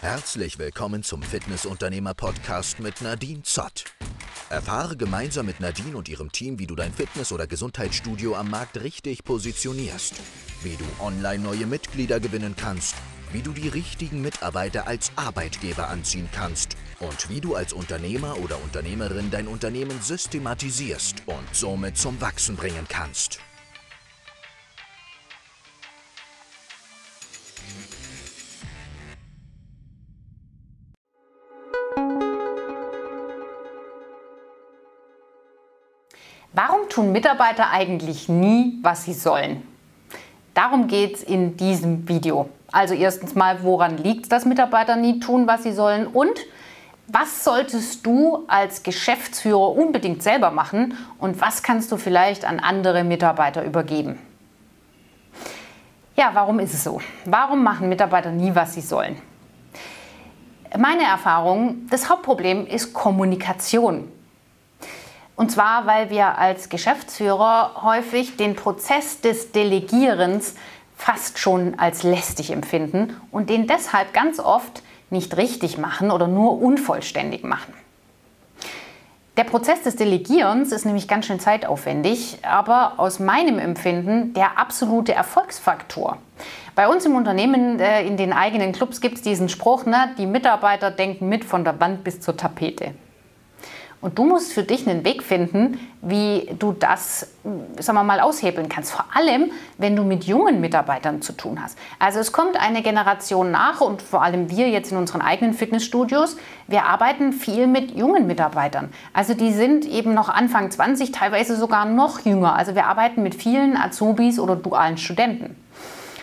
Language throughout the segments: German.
Herzlich willkommen zum Fitnessunternehmer-Podcast mit Nadine Zott. Erfahre gemeinsam mit Nadine und ihrem Team, wie du dein Fitness- oder Gesundheitsstudio am Markt richtig positionierst, wie du online neue Mitglieder gewinnen kannst, wie du die richtigen Mitarbeiter als Arbeitgeber anziehen kannst und wie du als Unternehmer oder Unternehmerin dein Unternehmen systematisierst und somit zum Wachsen bringen kannst. Tun Mitarbeiter eigentlich nie, was sie sollen? Darum geht es in diesem Video. Also erstens mal, woran liegt es, dass Mitarbeiter nie tun, was sie sollen? Und was solltest du als Geschäftsführer unbedingt selber machen? Und was kannst du vielleicht an andere Mitarbeiter übergeben? Ja, warum ist es so? Warum machen Mitarbeiter nie, was sie sollen? Meine Erfahrung, das Hauptproblem ist Kommunikation. Und zwar, weil wir als Geschäftsführer häufig den Prozess des Delegierens fast schon als lästig empfinden und den deshalb ganz oft nicht richtig machen oder nur unvollständig machen. Der Prozess des Delegierens ist nämlich ganz schön zeitaufwendig, aber aus meinem Empfinden der absolute Erfolgsfaktor. Bei uns im Unternehmen, äh, in den eigenen Clubs gibt es diesen Spruch, ne, die Mitarbeiter denken mit von der Wand bis zur Tapete. Und du musst für dich einen Weg finden, wie du das, sagen wir mal, aushebeln kannst. Vor allem, wenn du mit jungen Mitarbeitern zu tun hast. Also es kommt eine Generation nach und vor allem wir jetzt in unseren eigenen Fitnessstudios, wir arbeiten viel mit jungen Mitarbeitern. Also die sind eben noch Anfang 20, teilweise sogar noch jünger. Also wir arbeiten mit vielen Azubis oder dualen Studenten.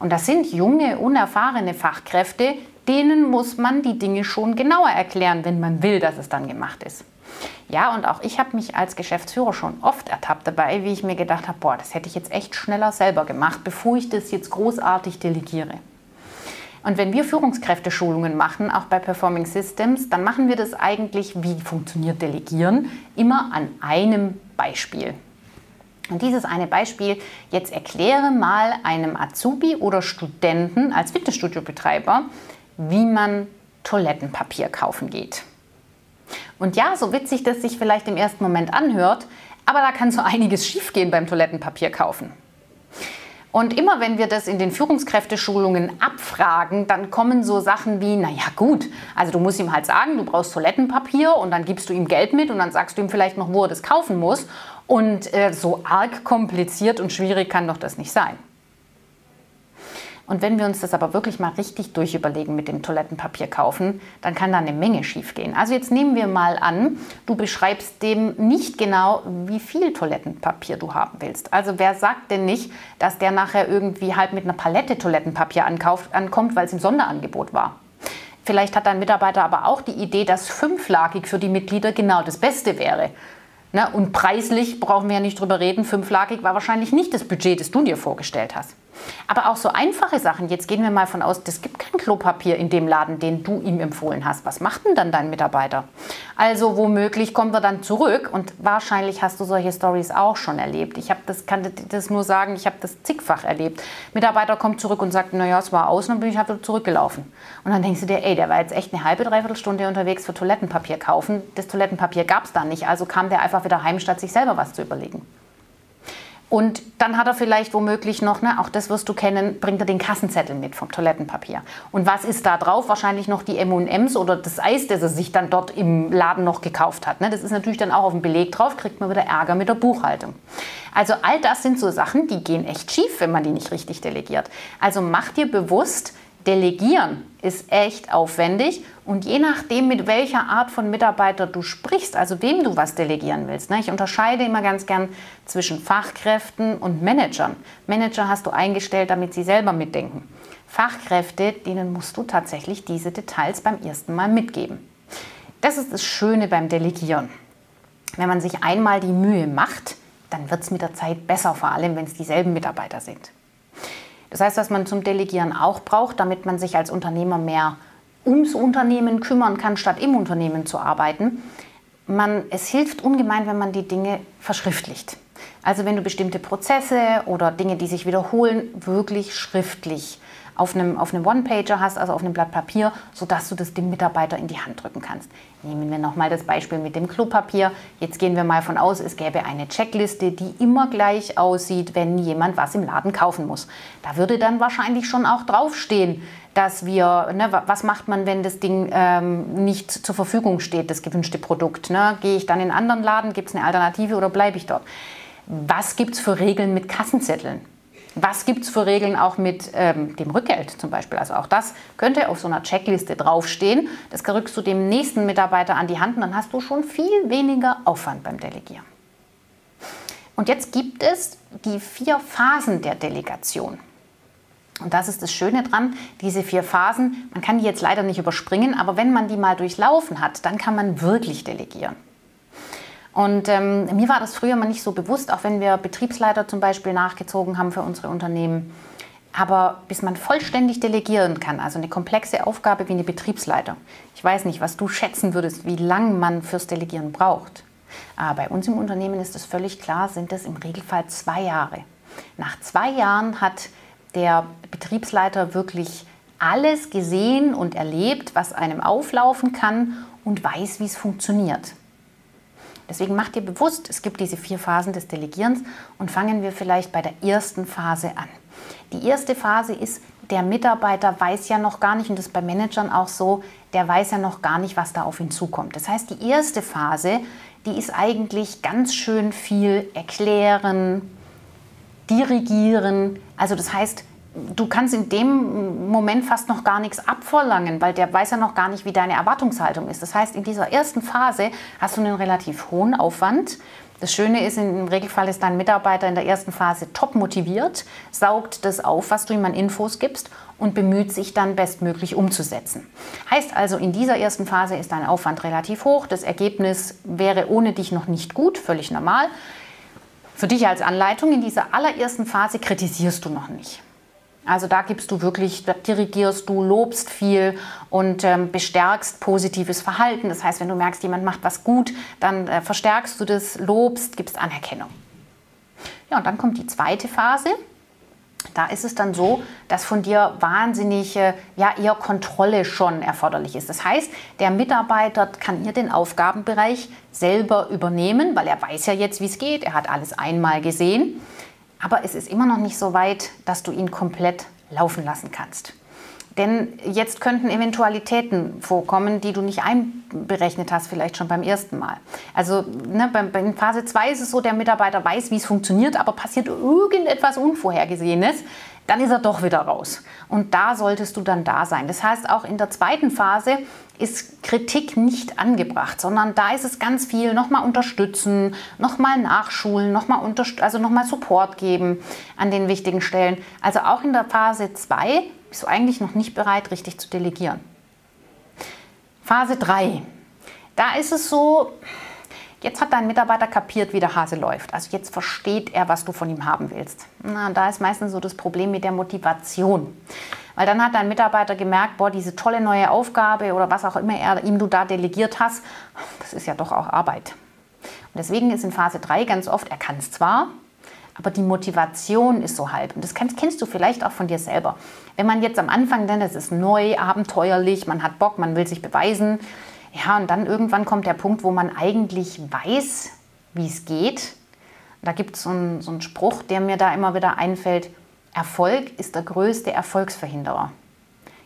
Und das sind junge, unerfahrene Fachkräfte, denen muss man die Dinge schon genauer erklären, wenn man will, dass es dann gemacht ist. Ja, und auch ich habe mich als Geschäftsführer schon oft ertappt dabei, wie ich mir gedacht habe, boah, das hätte ich jetzt echt schneller selber gemacht, bevor ich das jetzt großartig delegiere. Und wenn wir Führungskräfteschulungen machen, auch bei Performing Systems, dann machen wir das eigentlich, wie funktioniert Delegieren, immer an einem Beispiel. Und dieses eine Beispiel, jetzt erkläre mal einem Azubi oder Studenten als Fitnessstudiobetreiber, wie man Toilettenpapier kaufen geht. Und ja, so witzig das sich vielleicht im ersten Moment anhört, aber da kann so einiges schiefgehen beim Toilettenpapier kaufen. Und immer wenn wir das in den Führungskräfteschulungen abfragen, dann kommen so Sachen wie, naja gut, also du musst ihm halt sagen, du brauchst Toilettenpapier und dann gibst du ihm Geld mit und dann sagst du ihm vielleicht noch, wo er das kaufen muss. Und äh, so arg kompliziert und schwierig kann doch das nicht sein. Und wenn wir uns das aber wirklich mal richtig durchüberlegen mit dem Toilettenpapier kaufen, dann kann da eine Menge schiefgehen. Also jetzt nehmen wir mal an, du beschreibst dem nicht genau, wie viel Toilettenpapier du haben willst. Also wer sagt denn nicht, dass der nachher irgendwie halt mit einer Palette Toilettenpapier ankauft, ankommt, weil es im Sonderangebot war? Vielleicht hat dein Mitarbeiter aber auch die Idee, dass fünflagig für die Mitglieder genau das Beste wäre. Ne? Und preislich brauchen wir ja nicht drüber reden, fünflagig war wahrscheinlich nicht das Budget, das du dir vorgestellt hast. Aber auch so einfache Sachen, jetzt gehen wir mal von aus, es gibt kein Klopapier in dem Laden, den du ihm empfohlen hast. Was macht denn dann dein Mitarbeiter? Also womöglich kommen wir dann zurück und wahrscheinlich hast du solche Stories auch schon erlebt. Ich das, kann das nur sagen, ich habe das zigfach erlebt. Mitarbeiter kommt zurück und sagt, naja, es war aus und dann bin ich halt zurückgelaufen. Und dann denkst du dir, ey, der war jetzt echt eine halbe, dreiviertel Stunde unterwegs für Toilettenpapier kaufen. Das Toilettenpapier gab es da nicht, also kam der einfach wieder heim, statt sich selber was zu überlegen. Und dann hat er vielleicht womöglich noch, ne, auch das wirst du kennen, bringt er den Kassenzettel mit vom Toilettenpapier. Und was ist da drauf? Wahrscheinlich noch die M&M's oder das Eis, das er sich dann dort im Laden noch gekauft hat. Ne? Das ist natürlich dann auch auf dem Beleg drauf, kriegt man wieder Ärger mit der Buchhaltung. Also all das sind so Sachen, die gehen echt schief, wenn man die nicht richtig delegiert. Also mach dir bewusst, Delegieren ist echt aufwendig und je nachdem, mit welcher Art von Mitarbeiter du sprichst, also wem du was delegieren willst. Ne? Ich unterscheide immer ganz gern zwischen Fachkräften und Managern. Manager hast du eingestellt, damit sie selber mitdenken. Fachkräfte, denen musst du tatsächlich diese Details beim ersten Mal mitgeben. Das ist das Schöne beim Delegieren. Wenn man sich einmal die Mühe macht, dann wird es mit der Zeit besser, vor allem wenn es dieselben Mitarbeiter sind. Das heißt, was man zum Delegieren auch braucht, damit man sich als Unternehmer mehr ums Unternehmen kümmern kann, statt im Unternehmen zu arbeiten. Man, es hilft ungemein, wenn man die Dinge verschriftlicht. Also wenn du bestimmte Prozesse oder Dinge, die sich wiederholen, wirklich schriftlich auf einem, auf einem One-Pager hast, also auf einem Blatt Papier, sodass du das dem Mitarbeiter in die Hand drücken kannst. Nehmen wir nochmal das Beispiel mit dem Klopapier. Jetzt gehen wir mal von aus, es gäbe eine Checkliste, die immer gleich aussieht, wenn jemand was im Laden kaufen muss. Da würde dann wahrscheinlich schon auch draufstehen, dass wir, ne, was macht man, wenn das Ding ähm, nicht zur Verfügung steht, das gewünschte Produkt. Ne? Gehe ich dann in einen anderen Laden, gibt es eine Alternative oder bleibe ich dort? Was gibt es für Regeln mit Kassenzetteln? Was gibt es für Regeln auch mit ähm, dem Rückgeld zum Beispiel? Also auch das könnte auf so einer Checkliste draufstehen. Das rückst du dem nächsten Mitarbeiter an die Hand und dann hast du schon viel weniger Aufwand beim Delegieren. Und jetzt gibt es die vier Phasen der Delegation. Und das ist das Schöne dran, diese vier Phasen, man kann die jetzt leider nicht überspringen, aber wenn man die mal durchlaufen hat, dann kann man wirklich delegieren. Und ähm, mir war das früher mal nicht so bewusst, auch wenn wir Betriebsleiter zum Beispiel nachgezogen haben für unsere Unternehmen. Aber bis man vollständig delegieren kann, also eine komplexe Aufgabe wie eine Betriebsleiter, ich weiß nicht, was du schätzen würdest, wie lange man fürs Delegieren braucht. Aber bei uns im Unternehmen ist es völlig klar, sind es im Regelfall zwei Jahre. Nach zwei Jahren hat der Betriebsleiter wirklich alles gesehen und erlebt, was einem auflaufen kann und weiß, wie es funktioniert. Deswegen mach dir bewusst, es gibt diese vier Phasen des Delegierens und fangen wir vielleicht bei der ersten Phase an. Die erste Phase ist, der Mitarbeiter weiß ja noch gar nicht, und das ist bei Managern auch so, der weiß ja noch gar nicht, was da auf ihn zukommt. Das heißt, die erste Phase, die ist eigentlich ganz schön viel erklären, dirigieren. Also das heißt, du kannst in dem Moment fast noch gar nichts abverlangen, weil der weiß ja noch gar nicht, wie deine Erwartungshaltung ist. Das heißt, in dieser ersten Phase hast du einen relativ hohen Aufwand. Das Schöne ist, im Regelfall ist dein Mitarbeiter in der ersten Phase top motiviert, saugt das auf, was du ihm an Infos gibst und bemüht sich dann bestmöglich umzusetzen. Heißt also, in dieser ersten Phase ist dein Aufwand relativ hoch. Das Ergebnis wäre ohne dich noch nicht gut, völlig normal. Für dich als Anleitung in dieser allerersten Phase kritisierst du noch nicht. Also da gibst du wirklich, da dirigierst du, lobst viel und ähm, bestärkst positives Verhalten. Das heißt, wenn du merkst, jemand macht was gut, dann äh, verstärkst du das, lobst, gibst Anerkennung. Ja, und dann kommt die zweite Phase. Da ist es dann so, dass von dir wahnsinnige, ja eher Kontrolle schon erforderlich ist. Das heißt, der Mitarbeiter kann hier den Aufgabenbereich selber übernehmen, weil er weiß ja jetzt, wie es geht. Er hat alles einmal gesehen. Aber es ist immer noch nicht so weit, dass du ihn komplett laufen lassen kannst. Denn jetzt könnten Eventualitäten vorkommen, die du nicht einberechnet hast, vielleicht schon beim ersten Mal. Also ne, bei, bei Phase 2 ist es so, der Mitarbeiter weiß, wie es funktioniert, aber passiert irgendetwas Unvorhergesehenes, dann ist er doch wieder raus. Und da solltest du dann da sein. Das heißt, auch in der zweiten Phase ist Kritik nicht angebracht, sondern da ist es ganz viel nochmal unterstützen, nochmal nachschulen, nochmal also noch Support geben an den wichtigen Stellen. Also auch in der Phase 2 bist du eigentlich noch nicht bereit, richtig zu delegieren. Phase 3. Da ist es so, Jetzt hat dein Mitarbeiter kapiert, wie der Hase läuft. Also jetzt versteht er, was du von ihm haben willst. Na, da ist meistens so das Problem mit der Motivation. Weil dann hat dein Mitarbeiter gemerkt, boah, diese tolle neue Aufgabe oder was auch immer er ihm du da delegiert hast, das ist ja doch auch Arbeit. Und deswegen ist in Phase 3 ganz oft, er kann es zwar, aber die Motivation ist so halb. Und das kennst, kennst, du vielleicht auch von dir selber. Wenn man jetzt am Anfang denkt, es ist neu, abenteuerlich, man hat Bock, man will sich beweisen, ja, und dann irgendwann kommt der Punkt, wo man eigentlich weiß, wie es geht. Da gibt es so einen, so einen Spruch, der mir da immer wieder einfällt. Erfolg ist der größte Erfolgsverhinderer.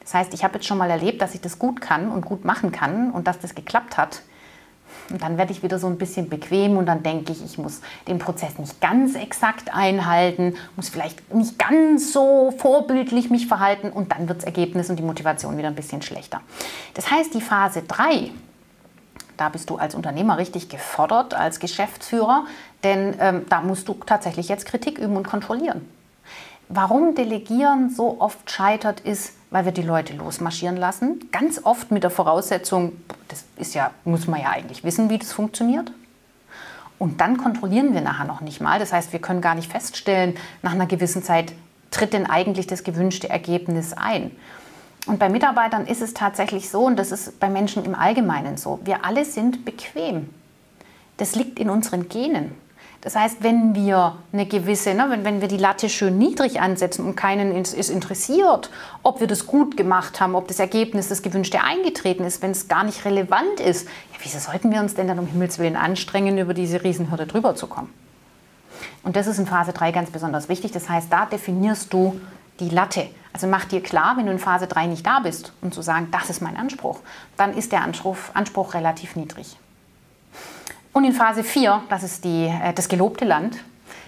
Das heißt, ich habe jetzt schon mal erlebt, dass ich das gut kann und gut machen kann und dass das geklappt hat. Und dann werde ich wieder so ein bisschen bequem und dann denke ich, ich muss den Prozess nicht ganz exakt einhalten, muss vielleicht nicht ganz so vorbildlich mich verhalten und dann wird das Ergebnis und die Motivation wieder ein bisschen schlechter. Das heißt, die Phase 3, da bist du als Unternehmer richtig gefordert, als Geschäftsführer, denn ähm, da musst du tatsächlich jetzt Kritik üben und kontrollieren. Warum Delegieren so oft scheitert, ist, weil wir die Leute losmarschieren lassen. Ganz oft mit der Voraussetzung, das ist ja, muss man ja eigentlich wissen, wie das funktioniert. Und dann kontrollieren wir nachher noch nicht mal. Das heißt, wir können gar nicht feststellen, nach einer gewissen Zeit tritt denn eigentlich das gewünschte Ergebnis ein. Und bei Mitarbeitern ist es tatsächlich so, und das ist bei Menschen im Allgemeinen so, wir alle sind bequem. Das liegt in unseren Genen. Das heißt, wenn wir eine gewisse, ne, wenn, wenn wir die Latte schön niedrig ansetzen und keinen ist, ist interessiert, ob wir das gut gemacht haben, ob das Ergebnis, das gewünschte eingetreten ist, wenn es gar nicht relevant ist, ja, wieso sollten wir uns denn dann um Himmels Willen anstrengen, über diese Riesenhürde drüber zu kommen? Und das ist in Phase 3 ganz besonders wichtig. Das heißt, da definierst du die Latte. Also mach dir klar, wenn du in Phase 3 nicht da bist und zu sagen, das ist mein Anspruch, dann ist der Anspruch, Anspruch relativ niedrig. Und in Phase 4, das ist die, äh, das gelobte Land,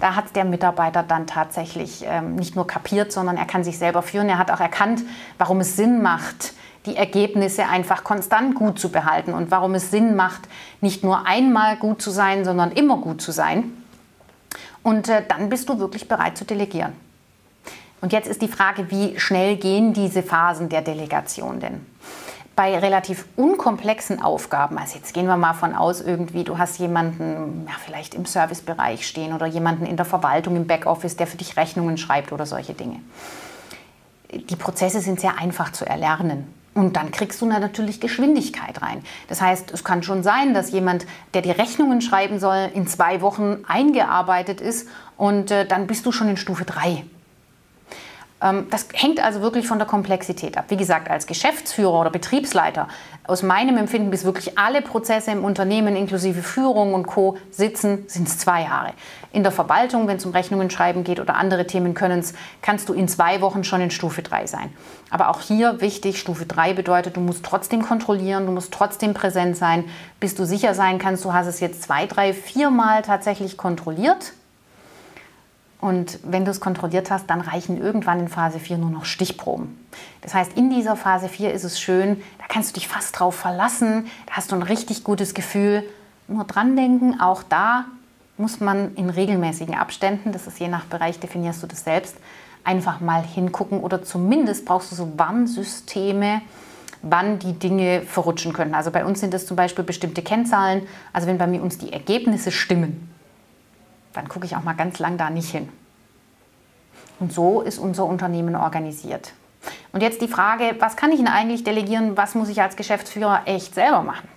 da hat der Mitarbeiter dann tatsächlich ähm, nicht nur kapiert, sondern er kann sich selber führen. Er hat auch erkannt, warum es Sinn macht, die Ergebnisse einfach konstant gut zu behalten und warum es Sinn macht, nicht nur einmal gut zu sein, sondern immer gut zu sein. Und äh, dann bist du wirklich bereit zu delegieren. Und jetzt ist die Frage, wie schnell gehen diese Phasen der Delegation denn? Bei relativ unkomplexen Aufgaben, also jetzt gehen wir mal von aus, irgendwie, du hast jemanden ja, vielleicht im Servicebereich stehen oder jemanden in der Verwaltung, im Backoffice, der für dich Rechnungen schreibt oder solche Dinge. Die Prozesse sind sehr einfach zu erlernen. Und dann kriegst du natürlich Geschwindigkeit rein. Das heißt, es kann schon sein, dass jemand, der die Rechnungen schreiben soll, in zwei Wochen eingearbeitet ist und äh, dann bist du schon in Stufe 3. Ähm, das hängt also wirklich von der Komplexität ab. Wie gesagt, als Geschäftsführer oder Betriebsleiter, aus meinem Empfinden, bis wirklich alle Prozesse im Unternehmen inklusive Führung und Co. sitzen, sind es zwei Jahre. In der Verwaltung, wenn es um Rechnungen schreiben geht oder andere Themen können kannst du in zwei Wochen schon in Stufe 3 sein. Aber auch hier wichtig, Stufe 3 bedeutet, du musst trotzdem kontrollieren, du musst trotzdem präsent sein, bis du sicher sein kannst, du hast es jetzt zwei, drei, vier Mal tatsächlich kontrolliert und wenn du es kontrolliert hast, dann reichen irgendwann in Phase 4 nur noch Stichproben. Das heißt, in dieser Phase 4 ist es schön, da kannst du dich fast drauf verlassen, da hast du ein richtig gutes Gefühl. Nur dran denken, auch da muss man in regelmäßigen Abständen, das ist je nach Bereich, definierst du das selbst, einfach mal hingucken oder zumindest brauchst du so Warnsysteme, wann die Dinge verrutschen können. Also bei uns sind das zum Beispiel bestimmte Kennzahlen. Also wenn bei mir uns die Ergebnisse stimmen, dann gucke ich auch mal ganz lang da nicht hin. Und so ist unser Unternehmen organisiert. Und jetzt die Frage, was kann ich denn eigentlich delegieren, was muss ich als Geschäftsführer echt selber machen?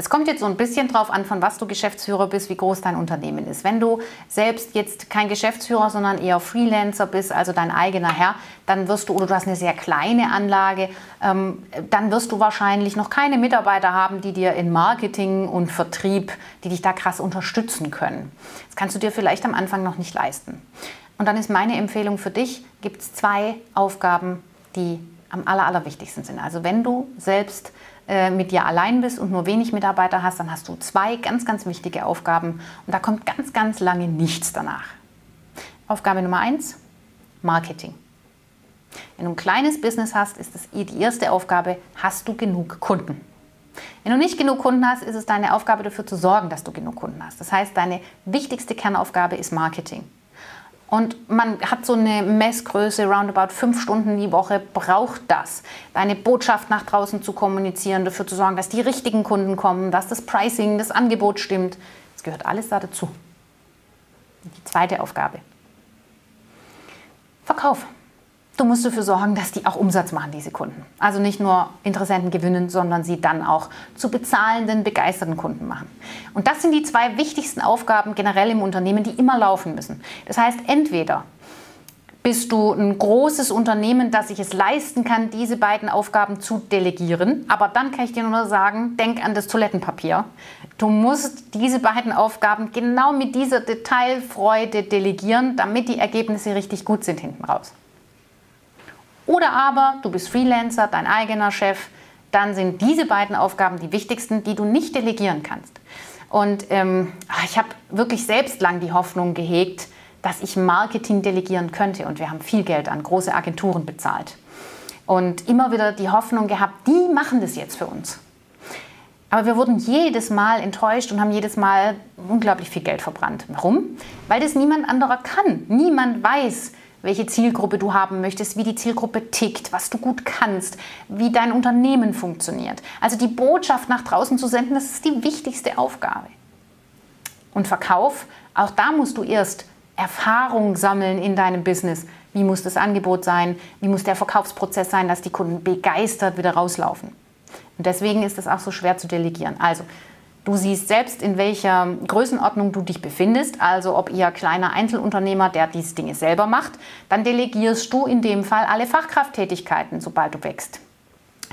Das kommt jetzt so ein bisschen drauf an, von was du Geschäftsführer bist, wie groß dein Unternehmen ist. Wenn du selbst jetzt kein Geschäftsführer, sondern eher Freelancer bist, also dein eigener Herr, dann wirst du, oder du hast eine sehr kleine Anlage, ähm, dann wirst du wahrscheinlich noch keine Mitarbeiter haben, die dir in Marketing und Vertrieb, die dich da krass unterstützen können. Das kannst du dir vielleicht am Anfang noch nicht leisten. Und dann ist meine Empfehlung für dich, gibt es zwei Aufgaben, die am aller, allerwichtigsten sind. Also wenn du selbst äh, mit dir allein bist und nur wenig Mitarbeiter hast, dann hast du zwei ganz, ganz wichtige Aufgaben und da kommt ganz, ganz lange nichts danach. Aufgabe Nummer eins, Marketing. Wenn du ein kleines Business hast, ist das die erste Aufgabe, hast du genug Kunden? Wenn du nicht genug Kunden hast, ist es deine Aufgabe dafür zu sorgen, dass du genug Kunden hast. Das heißt, deine wichtigste Kernaufgabe ist Marketing. Und man hat so eine Messgröße, roundabout fünf Stunden die Woche, braucht das. Deine Botschaft nach draußen zu kommunizieren, dafür zu sorgen, dass die richtigen Kunden kommen, dass das Pricing, das Angebot stimmt. Das gehört alles da dazu. Die zweite Aufgabe. Verkauf. Du musst dafür sorgen, dass die auch Umsatz machen, diese Kunden. Also nicht nur Interessenten gewinnen, sondern sie dann auch zu bezahlenden, begeisterten Kunden machen. Und das sind die zwei wichtigsten Aufgaben generell im Unternehmen, die immer laufen müssen. Das heißt, entweder bist du ein großes Unternehmen, das sich es leisten kann, diese beiden Aufgaben zu delegieren. Aber dann kann ich dir nur sagen, denk an das Toilettenpapier. Du musst diese beiden Aufgaben genau mit dieser Detailfreude delegieren, damit die Ergebnisse richtig gut sind hinten raus. Oder aber du bist Freelancer, dein eigener Chef, dann sind diese beiden Aufgaben die wichtigsten, die du nicht delegieren kannst. Und ähm, ah, ich habe wirklich selbst lang die Hoffnung gehegt, dass ich Marketing delegieren könnte. Und wir haben viel Geld an große Agenturen bezahlt. Und immer wieder die Hoffnung gehabt, die machen das jetzt für uns. Aber wir wurden jedes Mal enttäuscht und haben jedes Mal unglaublich viel Geld verbrannt. Warum? Weil das niemand anderer kann. Niemand weiß, welche Zielgruppe du haben möchtest, wie die Zielgruppe tickt, was du gut kannst, wie dein Unternehmen funktioniert. Also die Botschaft nach draußen zu senden, das ist die wichtigste Aufgabe. Und Verkauf, auch da musst du erst Erfahrung sammeln in deinem Business. Wie muss das Angebot sein? Wie muss der Verkaufsprozess sein, dass die Kunden begeistert wieder rauslaufen? Und deswegen ist es auch so schwer zu delegieren. Also Du siehst selbst, in welcher Größenordnung du dich befindest, also ob ihr kleiner Einzelunternehmer, der diese Dinge selber macht, dann delegierst du in dem Fall alle Fachkrafttätigkeiten, sobald du wächst.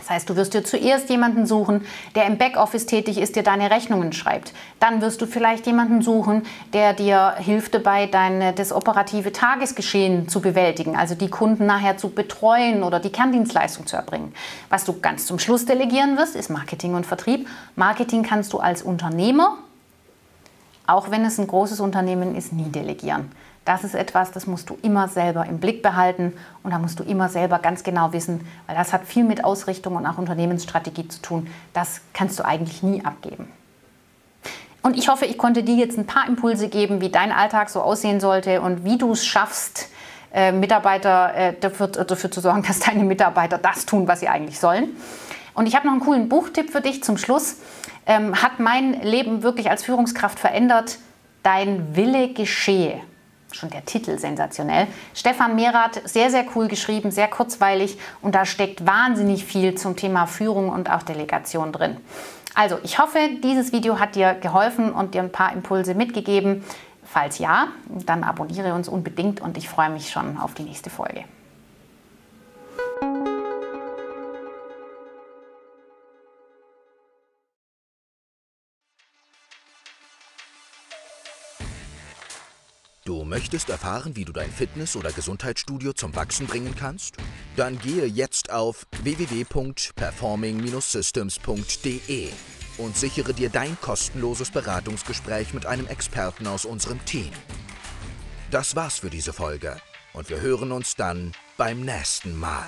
Das heißt, du wirst dir zuerst jemanden suchen, der im Backoffice tätig ist, dir deine Rechnungen schreibt. Dann wirst du vielleicht jemanden suchen, der dir hilft dabei, dein, das operative Tagesgeschehen zu bewältigen, also die Kunden nachher zu betreuen oder die Kerndienstleistung zu erbringen. Was du ganz zum Schluss delegieren wirst, ist Marketing und Vertrieb. Marketing kannst du als Unternehmer, auch wenn es ein großes Unternehmen ist, nie delegieren. Das ist etwas, das musst du immer selber im Blick behalten und da musst du immer selber ganz genau wissen, weil das hat viel mit Ausrichtung und auch Unternehmensstrategie zu tun. Das kannst du eigentlich nie abgeben. Und ich hoffe, ich konnte dir jetzt ein paar Impulse geben, wie dein Alltag so aussehen sollte und wie du es schaffst, äh, Mitarbeiter äh, dafür, dafür zu sorgen, dass deine Mitarbeiter das tun, was sie eigentlich sollen. Und ich habe noch einen coolen Buchtipp für dich zum Schluss. Ähm, hat mein Leben wirklich als Führungskraft verändert? Dein Wille geschehe schon der Titel sensationell. Stefan Merath, sehr, sehr cool geschrieben, sehr kurzweilig und da steckt wahnsinnig viel zum Thema Führung und auch Delegation drin. Also, ich hoffe, dieses Video hat dir geholfen und dir ein paar Impulse mitgegeben. Falls ja, dann abonniere uns unbedingt und ich freue mich schon auf die nächste Folge. Du möchtest erfahren, wie du dein Fitness- oder Gesundheitsstudio zum Wachsen bringen kannst? Dann gehe jetzt auf www.performing-systems.de und sichere dir dein kostenloses Beratungsgespräch mit einem Experten aus unserem Team. Das war's für diese Folge und wir hören uns dann beim nächsten Mal.